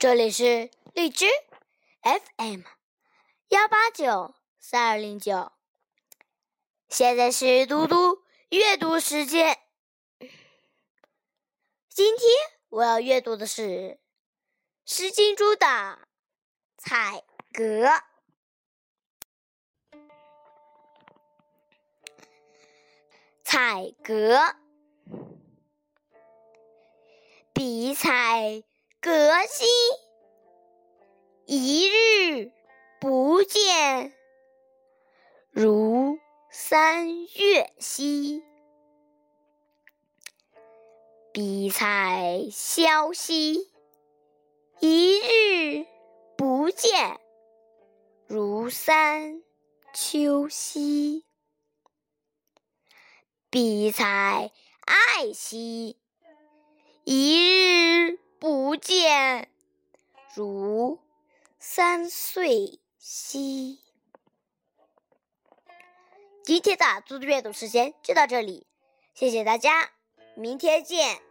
这里是荔枝 FM 幺八九三二零九，现在是嘟嘟阅读时间。今天我要阅读的是《诗经》中的《采格》。采格，比采革新，一日不见，如三月兮。比采萧兮，一日不见，如三秋兮。比采艾兮，一日见，如三岁兮。今天的阅读时间就到这里，谢谢大家，明天见。